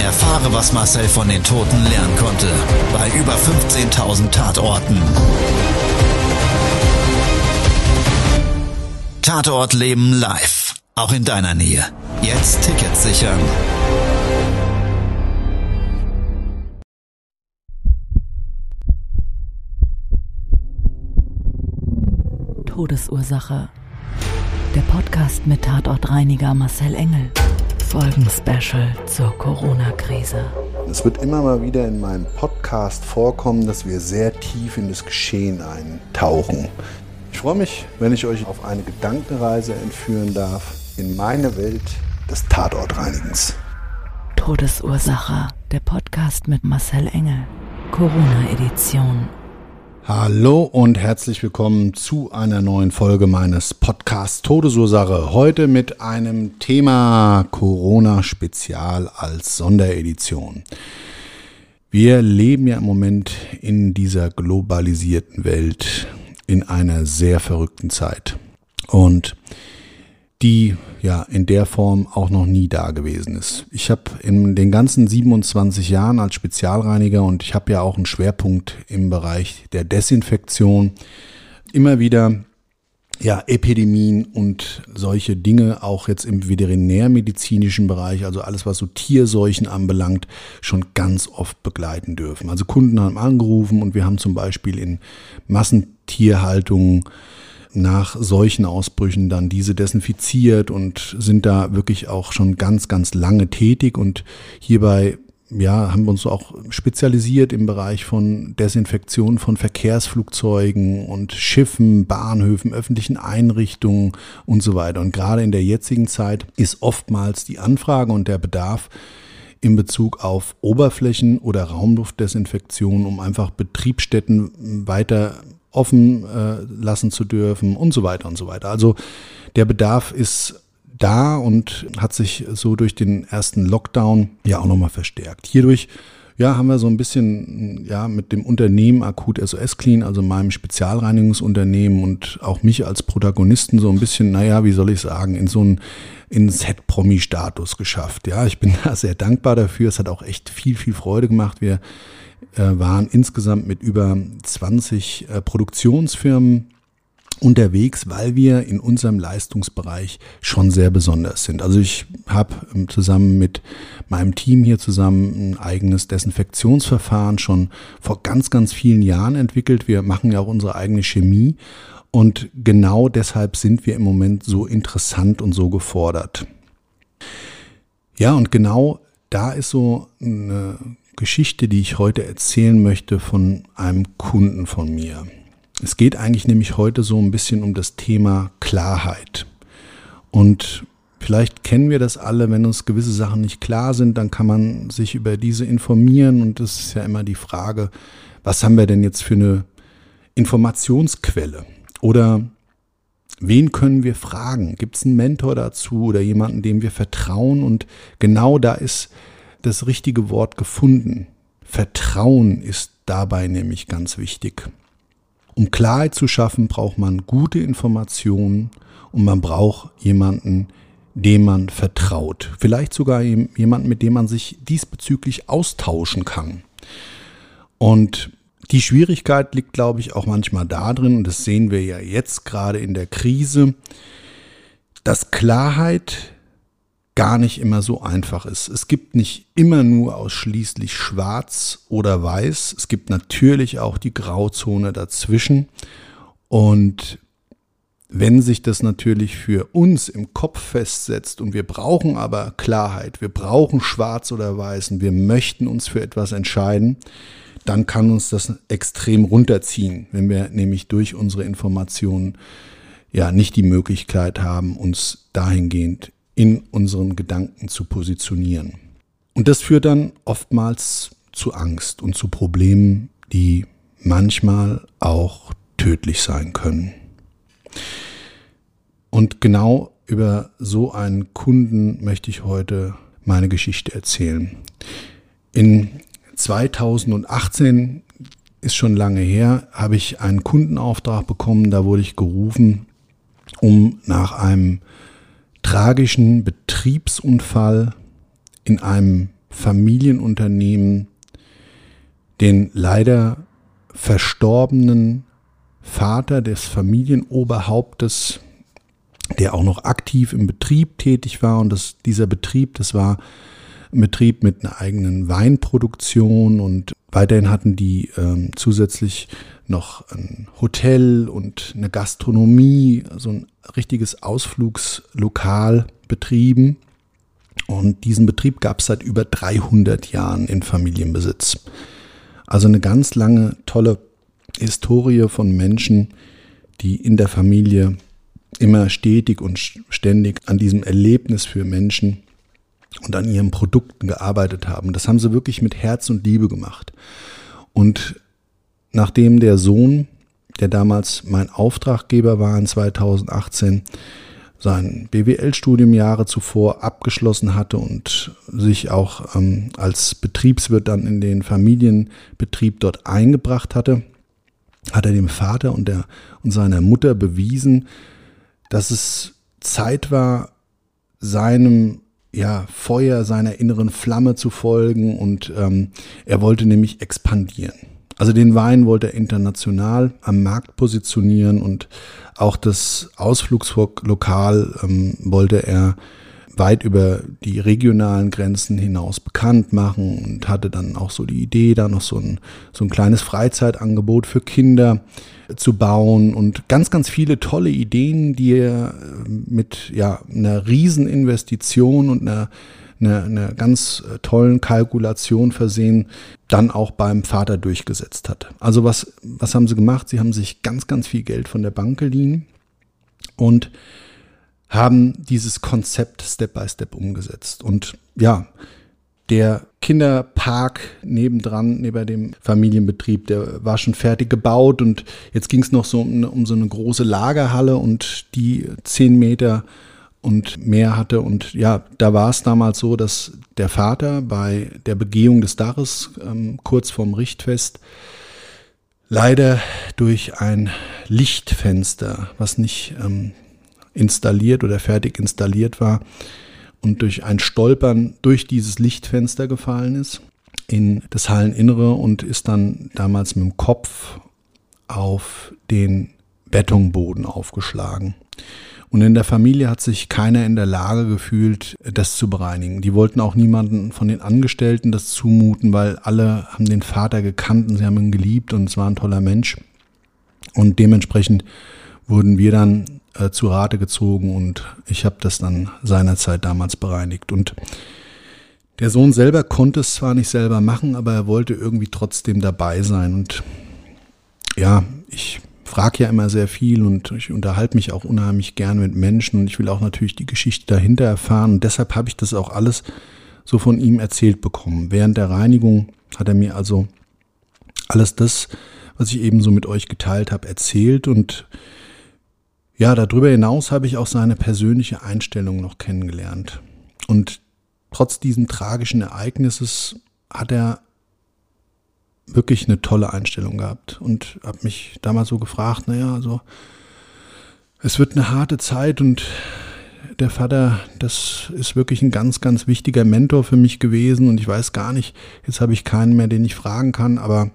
Erfahre, was Marcel von den Toten lernen konnte, bei über 15.000 Tatorten. Tatort Leben live, auch in deiner Nähe. Jetzt Tickets sichern. Todesursache. Der Podcast mit Tatortreiniger Marcel Engel. Folgenspecial zur Corona-Krise. Es wird immer mal wieder in meinem Podcast vorkommen, dass wir sehr tief in das Geschehen eintauchen. Ich freue mich, wenn ich euch auf eine Gedankenreise entführen darf in meine Welt des Tatortreinigens. Todesursache. Der Podcast mit Marcel Engel. Corona-Edition. Hallo und herzlich willkommen zu einer neuen Folge meines Podcasts Todesursache. Heute mit einem Thema Corona-Spezial als Sonderedition. Wir leben ja im Moment in dieser globalisierten Welt in einer sehr verrückten Zeit. Und die ja in der Form auch noch nie da gewesen ist. Ich habe in den ganzen 27 Jahren als Spezialreiniger und ich habe ja auch einen Schwerpunkt im Bereich der Desinfektion immer wieder ja, Epidemien und solche Dinge auch jetzt im veterinärmedizinischen Bereich, also alles, was so Tierseuchen anbelangt, schon ganz oft begleiten dürfen. Also Kunden haben angerufen und wir haben zum Beispiel in Massentierhaltungen nach solchen Ausbrüchen dann diese desinfiziert und sind da wirklich auch schon ganz, ganz lange tätig und hierbei ja, haben wir uns auch spezialisiert im Bereich von Desinfektion von Verkehrsflugzeugen und Schiffen, Bahnhöfen, öffentlichen Einrichtungen und so weiter. Und gerade in der jetzigen Zeit ist oftmals die Anfrage und der Bedarf in Bezug auf Oberflächen oder Raumluftdesinfektion, um einfach Betriebsstätten weiter offen äh, lassen zu dürfen und so weiter und so weiter. Also der Bedarf ist da und hat sich so durch den ersten Lockdown ja auch nochmal verstärkt. Hierdurch ja, haben wir so ein bisschen ja mit dem Unternehmen Akut SOS Clean, also meinem Spezialreinigungsunternehmen und auch mich als Protagonisten so ein bisschen, naja, wie soll ich sagen, in so einen in Set-Promi-Status geschafft. Ja, ich bin da sehr dankbar dafür. Es hat auch echt viel, viel Freude gemacht. Wir äh, waren insgesamt mit über 20 äh, Produktionsfirmen unterwegs, weil wir in unserem Leistungsbereich schon sehr besonders sind. Also ich habe ähm, zusammen mit meinem Team hier zusammen ein eigenes Desinfektionsverfahren schon vor ganz, ganz vielen Jahren entwickelt. Wir machen ja auch unsere eigene Chemie und genau deshalb sind wir im Moment so interessant und so gefordert. Ja, und genau da ist so eine Geschichte, die ich heute erzählen möchte von einem Kunden von mir. Es geht eigentlich nämlich heute so ein bisschen um das Thema Klarheit. Und vielleicht kennen wir das alle, wenn uns gewisse Sachen nicht klar sind, dann kann man sich über diese informieren. Und das ist ja immer die Frage, was haben wir denn jetzt für eine Informationsquelle? Oder wen können wir fragen? Gibt es einen Mentor dazu oder jemanden, dem wir vertrauen? Und genau da ist das richtige Wort gefunden. Vertrauen ist dabei nämlich ganz wichtig. Um Klarheit zu schaffen, braucht man gute Informationen und man braucht jemanden, dem man vertraut. Vielleicht sogar jemanden, mit dem man sich diesbezüglich austauschen kann. Und die Schwierigkeit liegt, glaube ich, auch manchmal darin, und das sehen wir ja jetzt gerade in der Krise, dass Klarheit gar nicht immer so einfach ist. Es gibt nicht immer nur ausschließlich schwarz oder weiß. Es gibt natürlich auch die Grauzone dazwischen. Und wenn sich das natürlich für uns im Kopf festsetzt und wir brauchen aber Klarheit, wir brauchen schwarz oder weiß und wir möchten uns für etwas entscheiden, dann kann uns das extrem runterziehen, wenn wir nämlich durch unsere Informationen ja nicht die Möglichkeit haben, uns dahingehend in unseren Gedanken zu positionieren. Und das führt dann oftmals zu Angst und zu Problemen, die manchmal auch tödlich sein können. Und genau über so einen Kunden möchte ich heute meine Geschichte erzählen. In 2018 ist schon lange her, habe ich einen Kundenauftrag bekommen, da wurde ich gerufen, um nach einem tragischen Betriebsunfall in einem Familienunternehmen den leider verstorbenen Vater des Familienoberhauptes, der auch noch aktiv im Betrieb tätig war. Und das, dieser Betrieb, das war Betrieb mit einer eigenen Weinproduktion und weiterhin hatten die ähm, zusätzlich noch ein Hotel und eine Gastronomie, so ein richtiges Ausflugslokal betrieben. Und diesen Betrieb gab es seit über 300 Jahren in Familienbesitz. Also eine ganz lange, tolle Historie von Menschen, die in der Familie immer stetig und ständig an diesem Erlebnis für Menschen und an ihren Produkten gearbeitet haben. Das haben sie wirklich mit Herz und Liebe gemacht. Und nachdem der Sohn, der damals mein Auftraggeber war in 2018, sein BWL-Studium Jahre zuvor abgeschlossen hatte und sich auch ähm, als Betriebswirt dann in den Familienbetrieb dort eingebracht hatte, hat er dem Vater und, der, und seiner Mutter bewiesen, dass es Zeit war, seinem ja, Feuer, seiner inneren Flamme zu folgen und ähm, er wollte nämlich expandieren. Also den Wein wollte er international am Markt positionieren und auch das Ausflugslokal ähm, wollte er weit über die regionalen Grenzen hinaus bekannt machen und hatte dann auch so die Idee, da noch so ein, so ein kleines Freizeitangebot für Kinder zu bauen und ganz, ganz viele tolle Ideen, die er äh, mit ja, einer Rieseninvestition und einer, einer, einer ganz äh, tollen Kalkulation versehen, dann auch beim Vater durchgesetzt hat. Also was, was haben sie gemacht? Sie haben sich ganz, ganz viel Geld von der Bank geliehen und haben dieses Konzept Step by Step umgesetzt. Und ja, der Kinderpark nebendran, neben dem Familienbetrieb, der war schon fertig gebaut und jetzt ging es noch so um, um, so eine große Lagerhalle und die zehn Meter und mehr hatte. Und ja, da war es damals so, dass der Vater bei der Begehung des Daches ähm, kurz vorm Richtfest leider durch ein Lichtfenster, was nicht ähm, installiert oder fertig installiert war und durch ein Stolpern durch dieses Lichtfenster gefallen ist in das Halleninnere und ist dann damals mit dem Kopf auf den Betonboden aufgeschlagen. Und in der Familie hat sich keiner in der Lage gefühlt, das zu bereinigen. Die wollten auch niemanden von den Angestellten das zumuten, weil alle haben den Vater gekannt und sie haben ihn geliebt und es war ein toller Mensch. Und dementsprechend wurden wir dann äh, zu Rate gezogen und ich habe das dann seinerzeit damals bereinigt. Und der Sohn selber konnte es zwar nicht selber machen, aber er wollte irgendwie trotzdem dabei sein. Und ja, ich frage ja immer sehr viel und ich unterhalte mich auch unheimlich gern mit Menschen und ich will auch natürlich die Geschichte dahinter erfahren. Und deshalb habe ich das auch alles so von ihm erzählt bekommen. Während der Reinigung hat er mir also alles das, was ich eben so mit euch geteilt habe, erzählt und ja, darüber hinaus habe ich auch seine persönliche Einstellung noch kennengelernt. Und trotz diesem tragischen Ereignisses hat er wirklich eine tolle Einstellung gehabt und habe mich damals so gefragt, naja, also es wird eine harte Zeit und der Vater, das ist wirklich ein ganz, ganz wichtiger Mentor für mich gewesen und ich weiß gar nicht, jetzt habe ich keinen mehr, den ich fragen kann, aber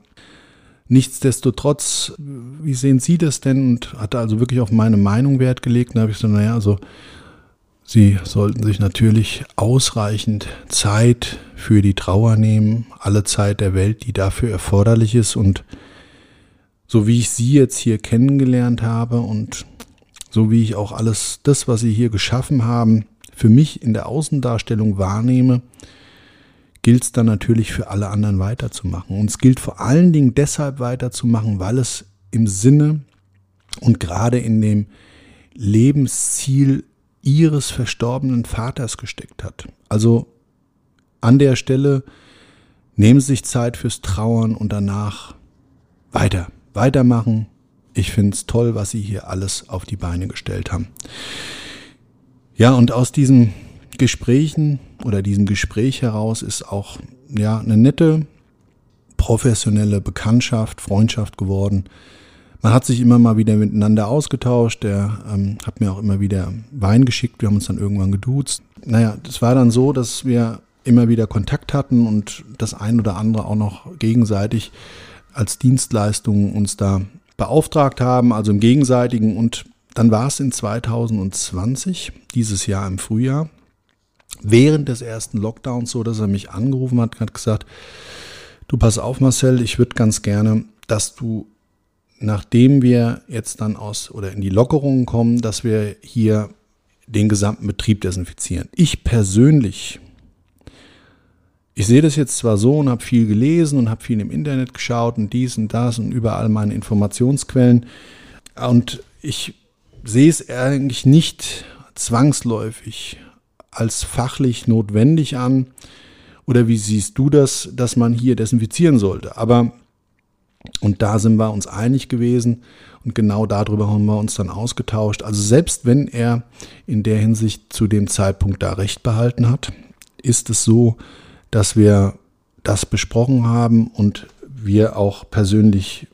Nichtsdestotrotz, wie sehen Sie das denn? Und hatte also wirklich auf meine Meinung Wert gelegt. Da habe ich so, naja, also Sie sollten sich natürlich ausreichend Zeit für die Trauer nehmen, alle Zeit der Welt, die dafür erforderlich ist. Und so wie ich Sie jetzt hier kennengelernt habe und so wie ich auch alles das, was Sie hier geschaffen haben, für mich in der Außendarstellung wahrnehme, gilt es dann natürlich für alle anderen weiterzumachen. Und es gilt vor allen Dingen deshalb weiterzumachen, weil es im Sinne und gerade in dem Lebensziel ihres verstorbenen Vaters gesteckt hat. Also an der Stelle nehmen Sie sich Zeit fürs Trauern und danach weiter, weitermachen. Ich finde es toll, was Sie hier alles auf die Beine gestellt haben. Ja, und aus diesen Gesprächen oder diesem Gespräch heraus ist auch ja eine nette professionelle Bekanntschaft, Freundschaft geworden. Man hat sich immer mal wieder miteinander ausgetauscht. Der ähm, hat mir auch immer wieder Wein geschickt. Wir haben uns dann irgendwann geduzt. Naja, das war dann so, dass wir immer wieder Kontakt hatten und das ein oder andere auch noch gegenseitig als Dienstleistung uns da beauftragt haben, also im gegenseitigen. Und dann war es in 2020, dieses Jahr im Frühjahr, während des ersten Lockdowns so, dass er mich angerufen hat, hat gesagt, du pass auf Marcel, ich würde ganz gerne, dass du, nachdem wir jetzt dann aus oder in die Lockerungen kommen, dass wir hier den gesamten Betrieb desinfizieren. Ich persönlich, ich sehe das jetzt zwar so und habe viel gelesen und habe viel im Internet geschaut und dies und das und überall meine Informationsquellen und ich sehe es eigentlich nicht zwangsläufig als fachlich notwendig an. Oder wie siehst du das, dass man hier desinfizieren sollte? Aber, und da sind wir uns einig gewesen und genau darüber haben wir uns dann ausgetauscht. Also selbst wenn er in der Hinsicht zu dem Zeitpunkt da recht behalten hat, ist es so, dass wir das besprochen haben und wir auch persönlich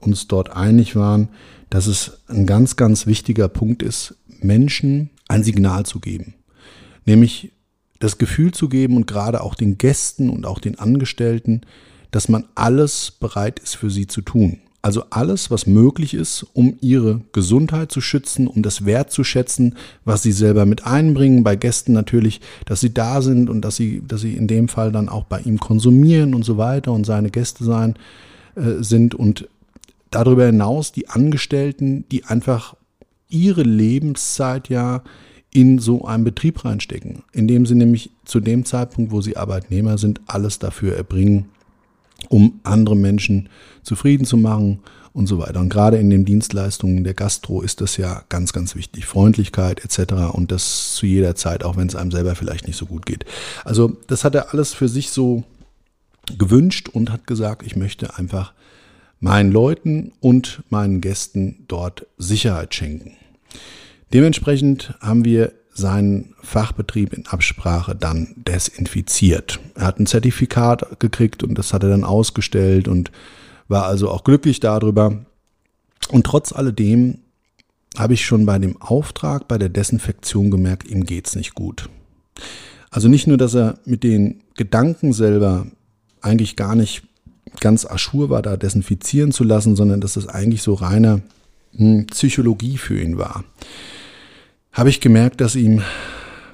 uns dort einig waren, dass es ein ganz, ganz wichtiger Punkt ist, Menschen ein Signal zu geben nämlich das Gefühl zu geben und gerade auch den Gästen und auch den Angestellten, dass man alles bereit ist für sie zu tun. Also alles, was möglich ist, um ihre Gesundheit zu schützen, um das Wert zu schätzen, was sie selber mit einbringen. Bei Gästen natürlich, dass sie da sind und dass sie, dass sie in dem Fall dann auch bei ihm konsumieren und so weiter und seine Gäste sein äh, sind. Und darüber hinaus die Angestellten, die einfach ihre Lebenszeit ja in so einen Betrieb reinstecken, indem sie nämlich zu dem Zeitpunkt, wo sie Arbeitnehmer sind, alles dafür erbringen, um andere Menschen zufrieden zu machen und so weiter. Und gerade in den Dienstleistungen der Gastro ist das ja ganz, ganz wichtig. Freundlichkeit etc. Und das zu jeder Zeit, auch wenn es einem selber vielleicht nicht so gut geht. Also das hat er alles für sich so gewünscht und hat gesagt, ich möchte einfach meinen Leuten und meinen Gästen dort Sicherheit schenken. Dementsprechend haben wir seinen Fachbetrieb in Absprache dann desinfiziert. Er hat ein Zertifikat gekriegt und das hat er dann ausgestellt und war also auch glücklich darüber. Und trotz alledem habe ich schon bei dem Auftrag, bei der Desinfektion gemerkt, ihm geht's nicht gut. Also nicht nur, dass er mit den Gedanken selber eigentlich gar nicht ganz aschur war, da desinfizieren zu lassen, sondern dass es eigentlich so reine hm, Psychologie für ihn war habe ich gemerkt, dass ihm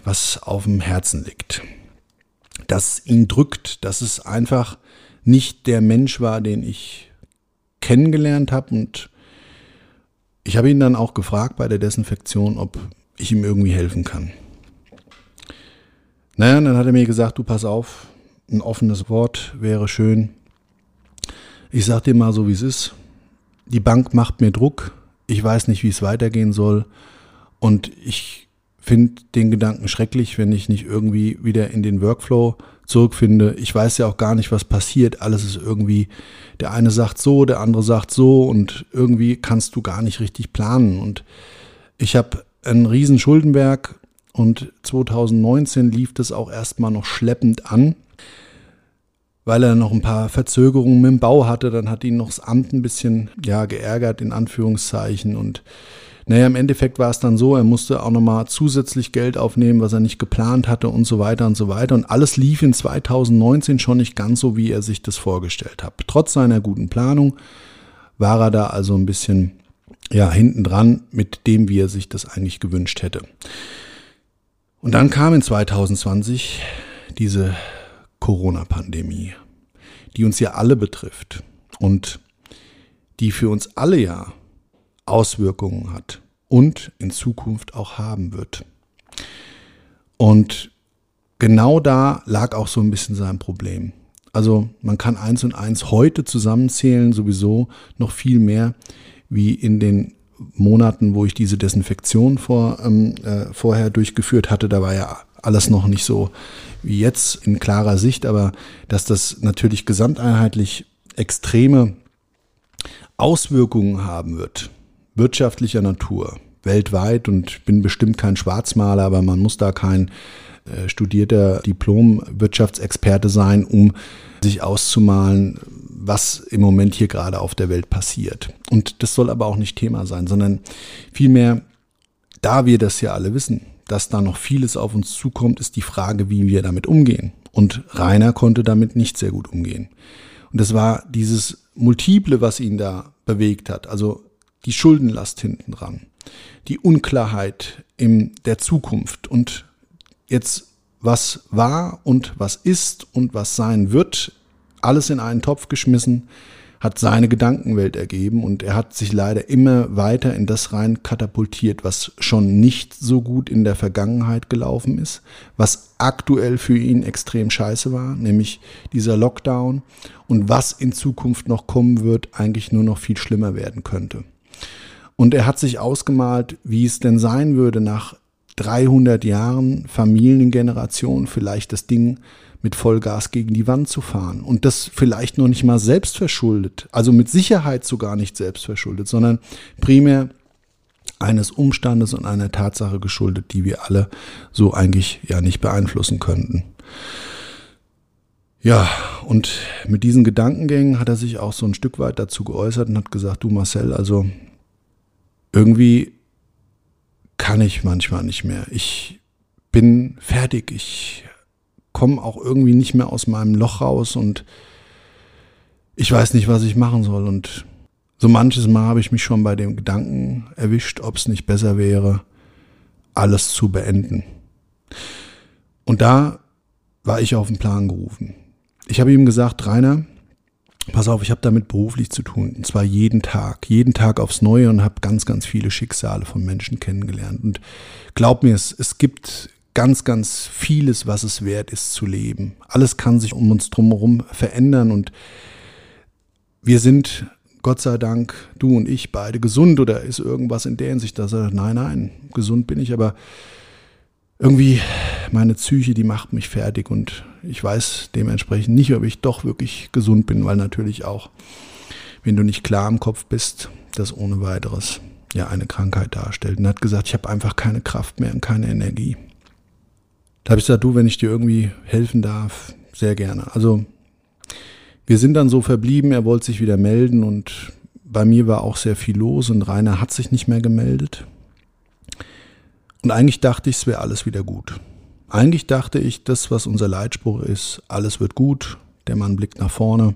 was auf dem Herzen liegt. Dass ihn drückt, dass es einfach nicht der Mensch war, den ich kennengelernt habe. Und ich habe ihn dann auch gefragt bei der Desinfektion, ob ich ihm irgendwie helfen kann. Naja, dann hat er mir gesagt, du pass auf, ein offenes Wort wäre schön. Ich sag dir mal so, wie es ist. Die Bank macht mir Druck. Ich weiß nicht, wie es weitergehen soll. Und ich finde den Gedanken schrecklich, wenn ich nicht irgendwie wieder in den Workflow zurückfinde. Ich weiß ja auch gar nicht, was passiert. Alles ist irgendwie, der eine sagt so, der andere sagt so und irgendwie kannst du gar nicht richtig planen. Und ich habe einen riesen Schuldenberg und 2019 lief das auch erstmal noch schleppend an, weil er noch ein paar Verzögerungen mit dem Bau hatte. Dann hat ihn noch das Amt ein bisschen, ja, geärgert in Anführungszeichen und naja, im Endeffekt war es dann so, er musste auch nochmal zusätzlich Geld aufnehmen, was er nicht geplant hatte und so weiter und so weiter. Und alles lief in 2019 schon nicht ganz so, wie er sich das vorgestellt hat. Trotz seiner guten Planung war er da also ein bisschen ja, hinten dran mit dem, wie er sich das eigentlich gewünscht hätte. Und dann kam in 2020 diese Corona-Pandemie, die uns ja alle betrifft und die für uns alle ja Auswirkungen hat und in Zukunft auch haben wird. Und genau da lag auch so ein bisschen sein Problem. Also man kann eins und eins heute zusammenzählen, sowieso noch viel mehr wie in den Monaten, wo ich diese Desinfektion vor, ähm, äh, vorher durchgeführt hatte. Da war ja alles noch nicht so wie jetzt in klarer Sicht, aber dass das natürlich gesamteinheitlich extreme Auswirkungen haben wird, wirtschaftlicher Natur, weltweit und bin bestimmt kein Schwarzmaler, aber man muss da kein äh, studierter Diplom-Wirtschaftsexperte sein, um sich auszumalen, was im Moment hier gerade auf der Welt passiert. Und das soll aber auch nicht Thema sein, sondern vielmehr, da wir das ja alle wissen, dass da noch vieles auf uns zukommt, ist die Frage, wie wir damit umgehen. Und Rainer konnte damit nicht sehr gut umgehen. Und das war dieses Multiple, was ihn da bewegt hat. Also die Schuldenlast hinten dran, die Unklarheit in der Zukunft und jetzt was war und was ist und was sein wird, alles in einen Topf geschmissen, hat seine Gedankenwelt ergeben und er hat sich leider immer weiter in das rein katapultiert, was schon nicht so gut in der Vergangenheit gelaufen ist, was aktuell für ihn extrem scheiße war, nämlich dieser Lockdown und was in Zukunft noch kommen wird, eigentlich nur noch viel schlimmer werden könnte. Und er hat sich ausgemalt, wie es denn sein würde, nach 300 Jahren Familiengeneration vielleicht das Ding mit Vollgas gegen die Wand zu fahren. Und das vielleicht noch nicht mal selbst verschuldet, also mit Sicherheit sogar nicht selbst verschuldet, sondern primär eines Umstandes und einer Tatsache geschuldet, die wir alle so eigentlich ja nicht beeinflussen könnten. Ja, und mit diesen Gedankengängen hat er sich auch so ein Stück weit dazu geäußert und hat gesagt, du Marcel, also irgendwie kann ich manchmal nicht mehr. Ich bin fertig. Ich komme auch irgendwie nicht mehr aus meinem Loch raus und ich weiß nicht, was ich machen soll. Und so manches Mal habe ich mich schon bei dem Gedanken erwischt, ob es nicht besser wäre, alles zu beenden. Und da war ich auf den Plan gerufen. Ich habe ihm gesagt, Rainer, pass auf, ich habe damit beruflich zu tun. Und zwar jeden Tag, jeden Tag aufs Neue und habe ganz, ganz viele Schicksale von Menschen kennengelernt. Und glaub mir, es, es gibt ganz, ganz vieles, was es wert ist zu leben. Alles kann sich um uns drumherum verändern und wir sind, Gott sei Dank, du und ich beide gesund oder ist irgendwas in der Hinsicht, dass er, nein, nein, gesund bin ich, aber irgendwie meine Psyche, die macht mich fertig und ich weiß dementsprechend nicht, ob ich doch wirklich gesund bin, weil natürlich auch, wenn du nicht klar im Kopf bist, das ohne weiteres ja eine Krankheit darstellt. Und hat gesagt, ich habe einfach keine Kraft mehr und keine Energie. Da habe ich gesagt, du, wenn ich dir irgendwie helfen darf, sehr gerne. Also wir sind dann so verblieben, er wollte sich wieder melden und bei mir war auch sehr viel los und Rainer hat sich nicht mehr gemeldet. Und eigentlich dachte ich, es wäre alles wieder gut. Eigentlich dachte ich, das, was unser Leitspruch ist, alles wird gut, der Mann blickt nach vorne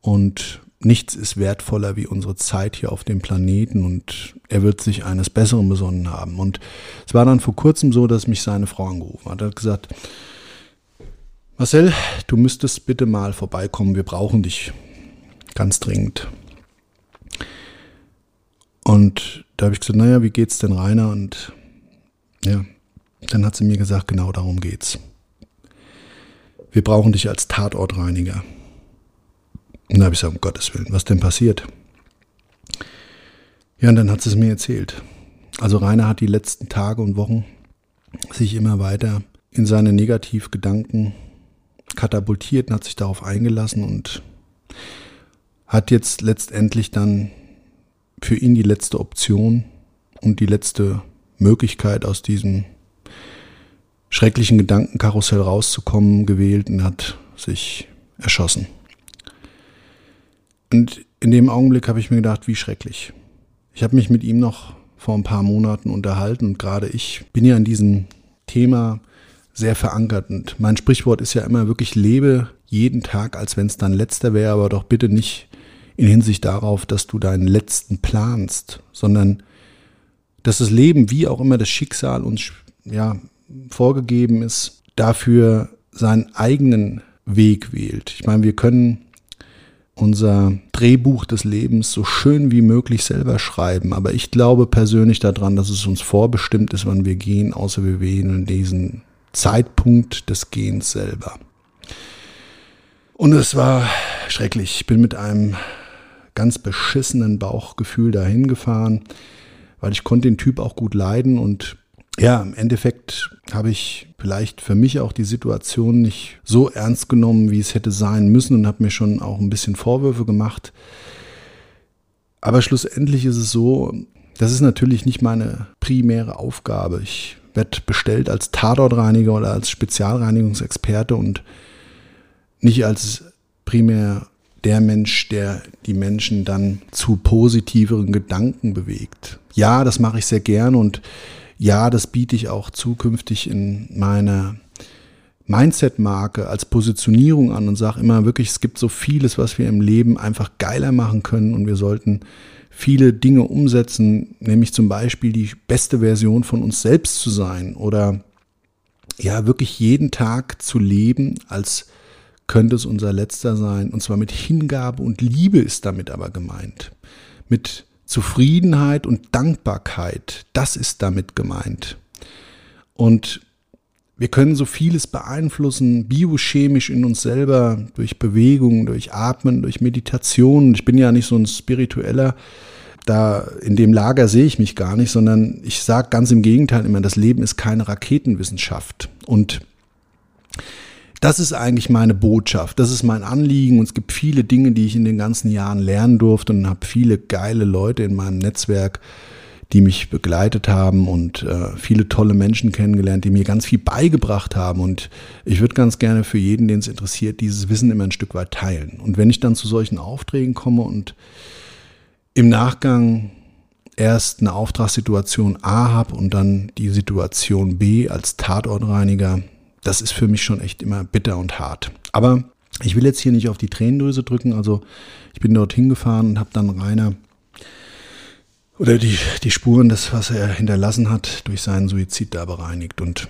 und nichts ist wertvoller wie unsere Zeit hier auf dem Planeten und er wird sich eines Besseren besonnen haben. Und es war dann vor kurzem so, dass mich seine Frau angerufen hat. Er hat gesagt, Marcel, du müsstest bitte mal vorbeikommen, wir brauchen dich ganz dringend. Und da habe ich gesagt, naja, wie geht's denn Rainer? Und ja, dann hat sie mir gesagt, genau darum geht's. Wir brauchen dich als Tatortreiniger. Und da habe ich gesagt, um Gottes Willen, was denn passiert? Ja, und dann hat sie es mir erzählt. Also Rainer hat die letzten Tage und Wochen sich immer weiter in seine Negativgedanken katapultiert und hat sich darauf eingelassen und hat jetzt letztendlich dann für ihn die letzte Option und die letzte Möglichkeit aus diesem schrecklichen Gedankenkarussell rauszukommen gewählt und hat sich erschossen. Und in dem Augenblick habe ich mir gedacht, wie schrecklich. Ich habe mich mit ihm noch vor ein paar Monaten unterhalten und gerade ich bin ja in diesem Thema sehr verankert. Und mein Sprichwort ist ja immer wirklich, lebe jeden Tag, als wenn es dein letzter wäre, aber doch bitte nicht in Hinsicht darauf, dass du deinen letzten planst, sondern dass das Leben, wie auch immer das Schicksal uns ja, vorgegeben ist, dafür seinen eigenen Weg wählt. Ich meine, wir können unser Drehbuch des Lebens so schön wie möglich selber schreiben. Aber ich glaube persönlich daran, dass es uns vorbestimmt ist, wann wir gehen, außer wir wählen diesen Zeitpunkt des Gehens selber. Und es war schrecklich. Ich bin mit einem ganz beschissenen Bauchgefühl dahin gefahren, weil ich konnte den Typ auch gut leiden und ja, im Endeffekt habe ich vielleicht für mich auch die Situation nicht so ernst genommen, wie es hätte sein müssen und habe mir schon auch ein bisschen Vorwürfe gemacht. Aber schlussendlich ist es so, das ist natürlich nicht meine primäre Aufgabe. Ich werde bestellt als Tatortreiniger oder als Spezialreinigungsexperte und nicht als primär der Mensch, der die Menschen dann zu positiveren Gedanken bewegt. Ja, das mache ich sehr gern und ja, das biete ich auch zukünftig in meiner Mindset-Marke als Positionierung an und sage immer wirklich, es gibt so vieles, was wir im Leben einfach geiler machen können und wir sollten viele Dinge umsetzen, nämlich zum Beispiel die beste Version von uns selbst zu sein oder ja, wirklich jeden Tag zu leben, als könnte es unser letzter sein. Und zwar mit Hingabe und Liebe ist damit aber gemeint. Mit Zufriedenheit und Dankbarkeit, das ist damit gemeint. Und wir können so vieles beeinflussen, biochemisch in uns selber, durch Bewegung, durch Atmen, durch Meditation. Ich bin ja nicht so ein spiritueller, da in dem Lager sehe ich mich gar nicht, sondern ich sage ganz im Gegenteil immer, das Leben ist keine Raketenwissenschaft. Und das ist eigentlich meine Botschaft, das ist mein Anliegen und es gibt viele Dinge, die ich in den ganzen Jahren lernen durfte und habe viele geile Leute in meinem Netzwerk, die mich begleitet haben und äh, viele tolle Menschen kennengelernt, die mir ganz viel beigebracht haben und ich würde ganz gerne für jeden, den es interessiert, dieses Wissen immer ein Stück weit teilen. Und wenn ich dann zu solchen Aufträgen komme und im Nachgang erst eine Auftragssituation A habe und dann die Situation B als Tatortreiniger, das ist für mich schon echt immer bitter und hart. Aber ich will jetzt hier nicht auf die Tränendrüse drücken. Also ich bin dorthin gefahren und habe dann Rainer oder die, die Spuren, das, was er hinterlassen hat, durch seinen Suizid da bereinigt. Und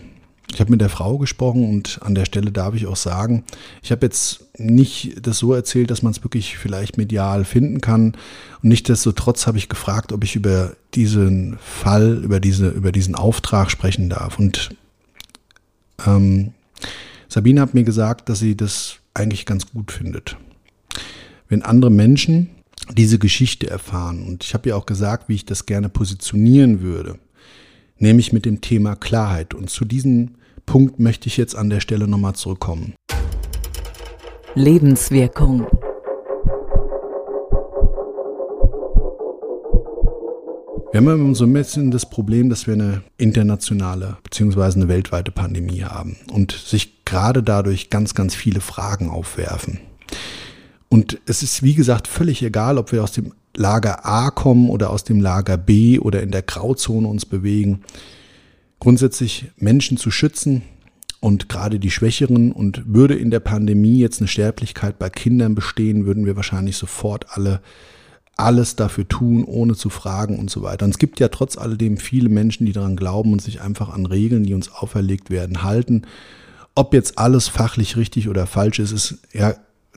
ich habe mit der Frau gesprochen und an der Stelle darf ich auch sagen, ich habe jetzt nicht das so erzählt, dass man es wirklich vielleicht medial finden kann. Und nichtsdestotrotz habe ich gefragt, ob ich über diesen Fall, über, diese, über diesen Auftrag sprechen darf. Und ähm, Sabine hat mir gesagt, dass sie das eigentlich ganz gut findet. Wenn andere Menschen diese Geschichte erfahren, und ich habe ja auch gesagt, wie ich das gerne positionieren würde, nämlich mit dem Thema Klarheit. Und zu diesem Punkt möchte ich jetzt an der Stelle nochmal zurückkommen. Lebenswirkung. Wir haben immer so ein bisschen das Problem, dass wir eine internationale bzw. eine weltweite Pandemie haben und sich gerade dadurch ganz, ganz viele Fragen aufwerfen. Und es ist, wie gesagt, völlig egal, ob wir aus dem Lager A kommen oder aus dem Lager B oder in der Grauzone uns bewegen. Grundsätzlich Menschen zu schützen und gerade die Schwächeren und würde in der Pandemie jetzt eine Sterblichkeit bei Kindern bestehen, würden wir wahrscheinlich sofort alle alles dafür tun, ohne zu fragen und so weiter. Und es gibt ja trotz alledem viele Menschen, die daran glauben und sich einfach an Regeln, die uns auferlegt werden, halten. Ob jetzt alles fachlich richtig oder falsch ist, ist ja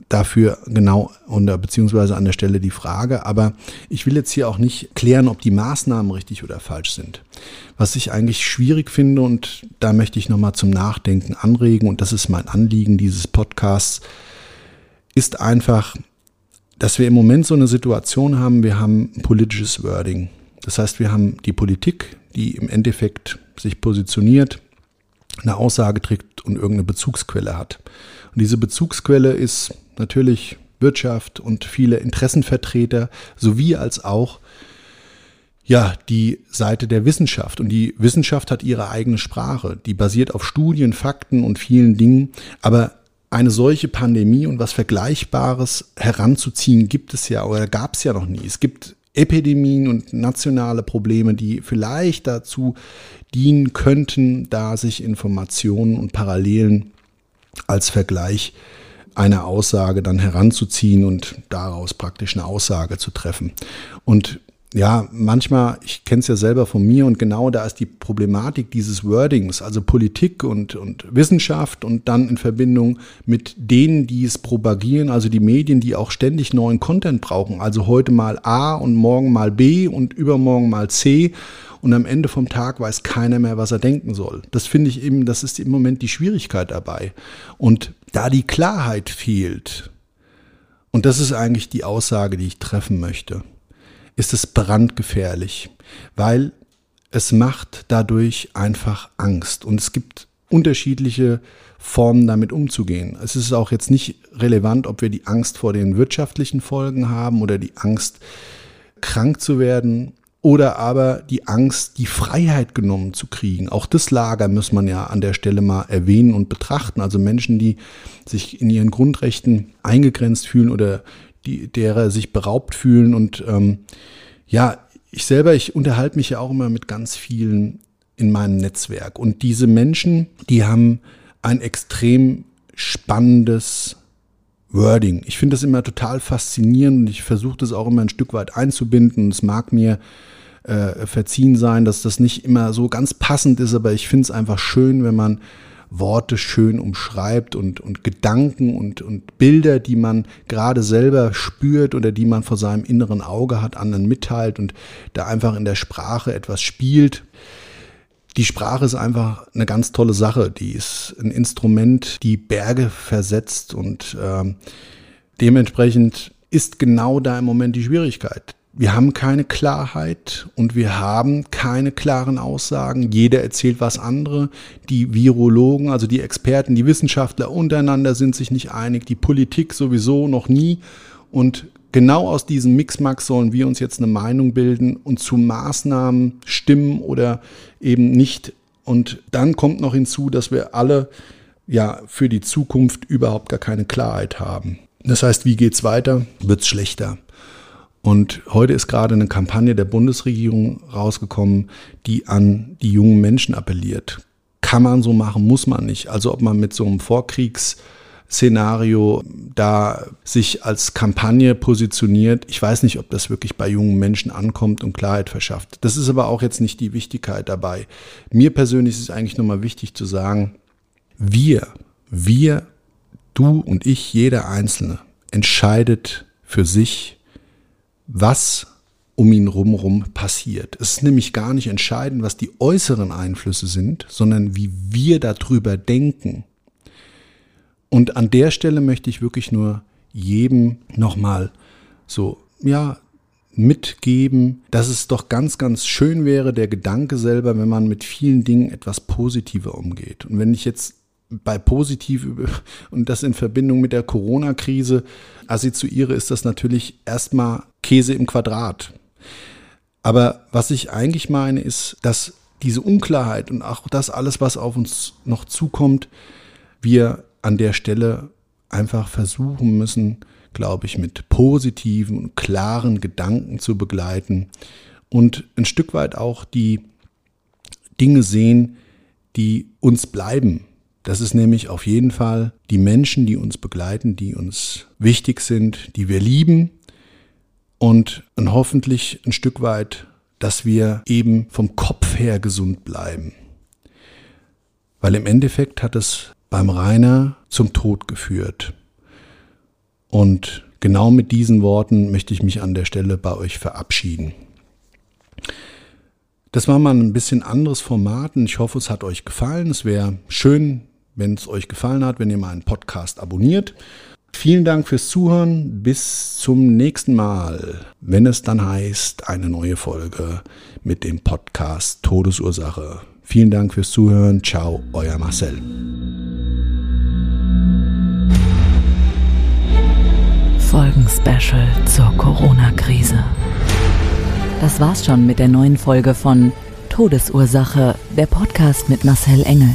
dafür genau oder beziehungsweise an der Stelle die Frage. Aber ich will jetzt hier auch nicht klären, ob die Maßnahmen richtig oder falsch sind. Was ich eigentlich schwierig finde und da möchte ich nochmal zum Nachdenken anregen und das ist mein Anliegen dieses Podcasts, ist einfach, dass wir im Moment so eine Situation haben, wir haben politisches Wording. Das heißt, wir haben die Politik, die im Endeffekt sich positioniert, eine Aussage trägt und irgendeine Bezugsquelle hat. Und diese Bezugsquelle ist natürlich Wirtschaft und viele Interessenvertreter sowie als auch ja, die Seite der Wissenschaft. Und die Wissenschaft hat ihre eigene Sprache. Die basiert auf Studien, Fakten und vielen Dingen. Aber eine solche Pandemie und was Vergleichbares heranzuziehen, gibt es ja oder gab es ja noch nie. Es gibt Epidemien und nationale Probleme, die vielleicht dazu dienen könnten, da sich Informationen und Parallelen als Vergleich einer Aussage dann heranzuziehen und daraus praktisch eine Aussage zu treffen. Und ja, manchmal, ich kenne es ja selber von mir und genau da ist die Problematik dieses Wordings, also Politik und, und Wissenschaft und dann in Verbindung mit denen, die es propagieren, also die Medien, die auch ständig neuen Content brauchen, also heute mal A und morgen mal B und übermorgen mal C und am Ende vom Tag weiß keiner mehr, was er denken soll. Das finde ich eben, das ist im Moment die Schwierigkeit dabei. Und da die Klarheit fehlt, und das ist eigentlich die Aussage, die ich treffen möchte, ist es brandgefährlich, weil es macht dadurch einfach Angst und es gibt unterschiedliche Formen damit umzugehen. Es ist auch jetzt nicht relevant, ob wir die Angst vor den wirtschaftlichen Folgen haben oder die Angst krank zu werden oder aber die Angst, die Freiheit genommen zu kriegen. Auch das Lager muss man ja an der Stelle mal erwähnen und betrachten. Also Menschen, die sich in ihren Grundrechten eingegrenzt fühlen oder die, derer sich beraubt fühlen. Und ähm, ja, ich selber, ich unterhalte mich ja auch immer mit ganz vielen in meinem Netzwerk. Und diese Menschen, die haben ein extrem spannendes Wording. Ich finde das immer total faszinierend und ich versuche das auch immer ein Stück weit einzubinden. Es mag mir äh, verziehen sein, dass das nicht immer so ganz passend ist, aber ich finde es einfach schön, wenn man Worte schön umschreibt und, und Gedanken und, und Bilder, die man gerade selber spürt oder die man vor seinem inneren Auge hat, anderen mitteilt und da einfach in der Sprache etwas spielt. Die Sprache ist einfach eine ganz tolle Sache. Die ist ein Instrument, die Berge versetzt und äh, dementsprechend ist genau da im Moment die Schwierigkeit. Wir haben keine Klarheit und wir haben keine klaren Aussagen. Jeder erzählt was andere. Die Virologen, also die Experten, die Wissenschaftler untereinander sind sich nicht einig. Die Politik sowieso noch nie. Und genau aus diesem Mixmax sollen wir uns jetzt eine Meinung bilden und zu Maßnahmen stimmen oder eben nicht. Und dann kommt noch hinzu, dass wir alle ja für die Zukunft überhaupt gar keine Klarheit haben. Das heißt, wie geht's weiter? Wird's schlechter? Und heute ist gerade eine Kampagne der Bundesregierung rausgekommen, die an die jungen Menschen appelliert. Kann man so machen, muss man nicht. Also ob man mit so einem Vorkriegsszenario da sich als Kampagne positioniert. Ich weiß nicht, ob das wirklich bei jungen Menschen ankommt und Klarheit verschafft. Das ist aber auch jetzt nicht die Wichtigkeit dabei. Mir persönlich ist es eigentlich nochmal wichtig zu sagen, wir, wir, du und ich, jeder Einzelne entscheidet für sich, was um ihn rumherum passiert. Es ist nämlich gar nicht entscheidend, was die äußeren Einflüsse sind, sondern wie wir darüber denken. Und an der Stelle möchte ich wirklich nur jedem nochmal so, ja, mitgeben, dass es doch ganz, ganz schön wäre, der Gedanke selber, wenn man mit vielen Dingen etwas positiver umgeht. Und wenn ich jetzt bei positiv und das in Verbindung mit der Corona-Krise assoziiere, ist das natürlich erstmal Käse im Quadrat. Aber was ich eigentlich meine, ist, dass diese Unklarheit und auch das alles, was auf uns noch zukommt, wir an der Stelle einfach versuchen müssen, glaube ich, mit positiven und klaren Gedanken zu begleiten und ein Stück weit auch die Dinge sehen, die uns bleiben, das ist nämlich auf jeden Fall die Menschen, die uns begleiten, die uns wichtig sind, die wir lieben und hoffentlich ein Stück weit, dass wir eben vom Kopf her gesund bleiben. Weil im Endeffekt hat es beim Rainer zum Tod geführt. Und genau mit diesen Worten möchte ich mich an der Stelle bei euch verabschieden. Das war mal ein bisschen anderes Format und ich hoffe, es hat euch gefallen. Es wäre schön, wenn es euch gefallen hat, wenn ihr meinen Podcast abonniert. Vielen Dank fürs Zuhören. Bis zum nächsten Mal, wenn es dann heißt, eine neue Folge mit dem Podcast Todesursache. Vielen Dank fürs Zuhören. Ciao, euer Marcel. Folgen-Special zur Corona-Krise. Das war's schon mit der neuen Folge von Todesursache, der Podcast mit Marcel Engel.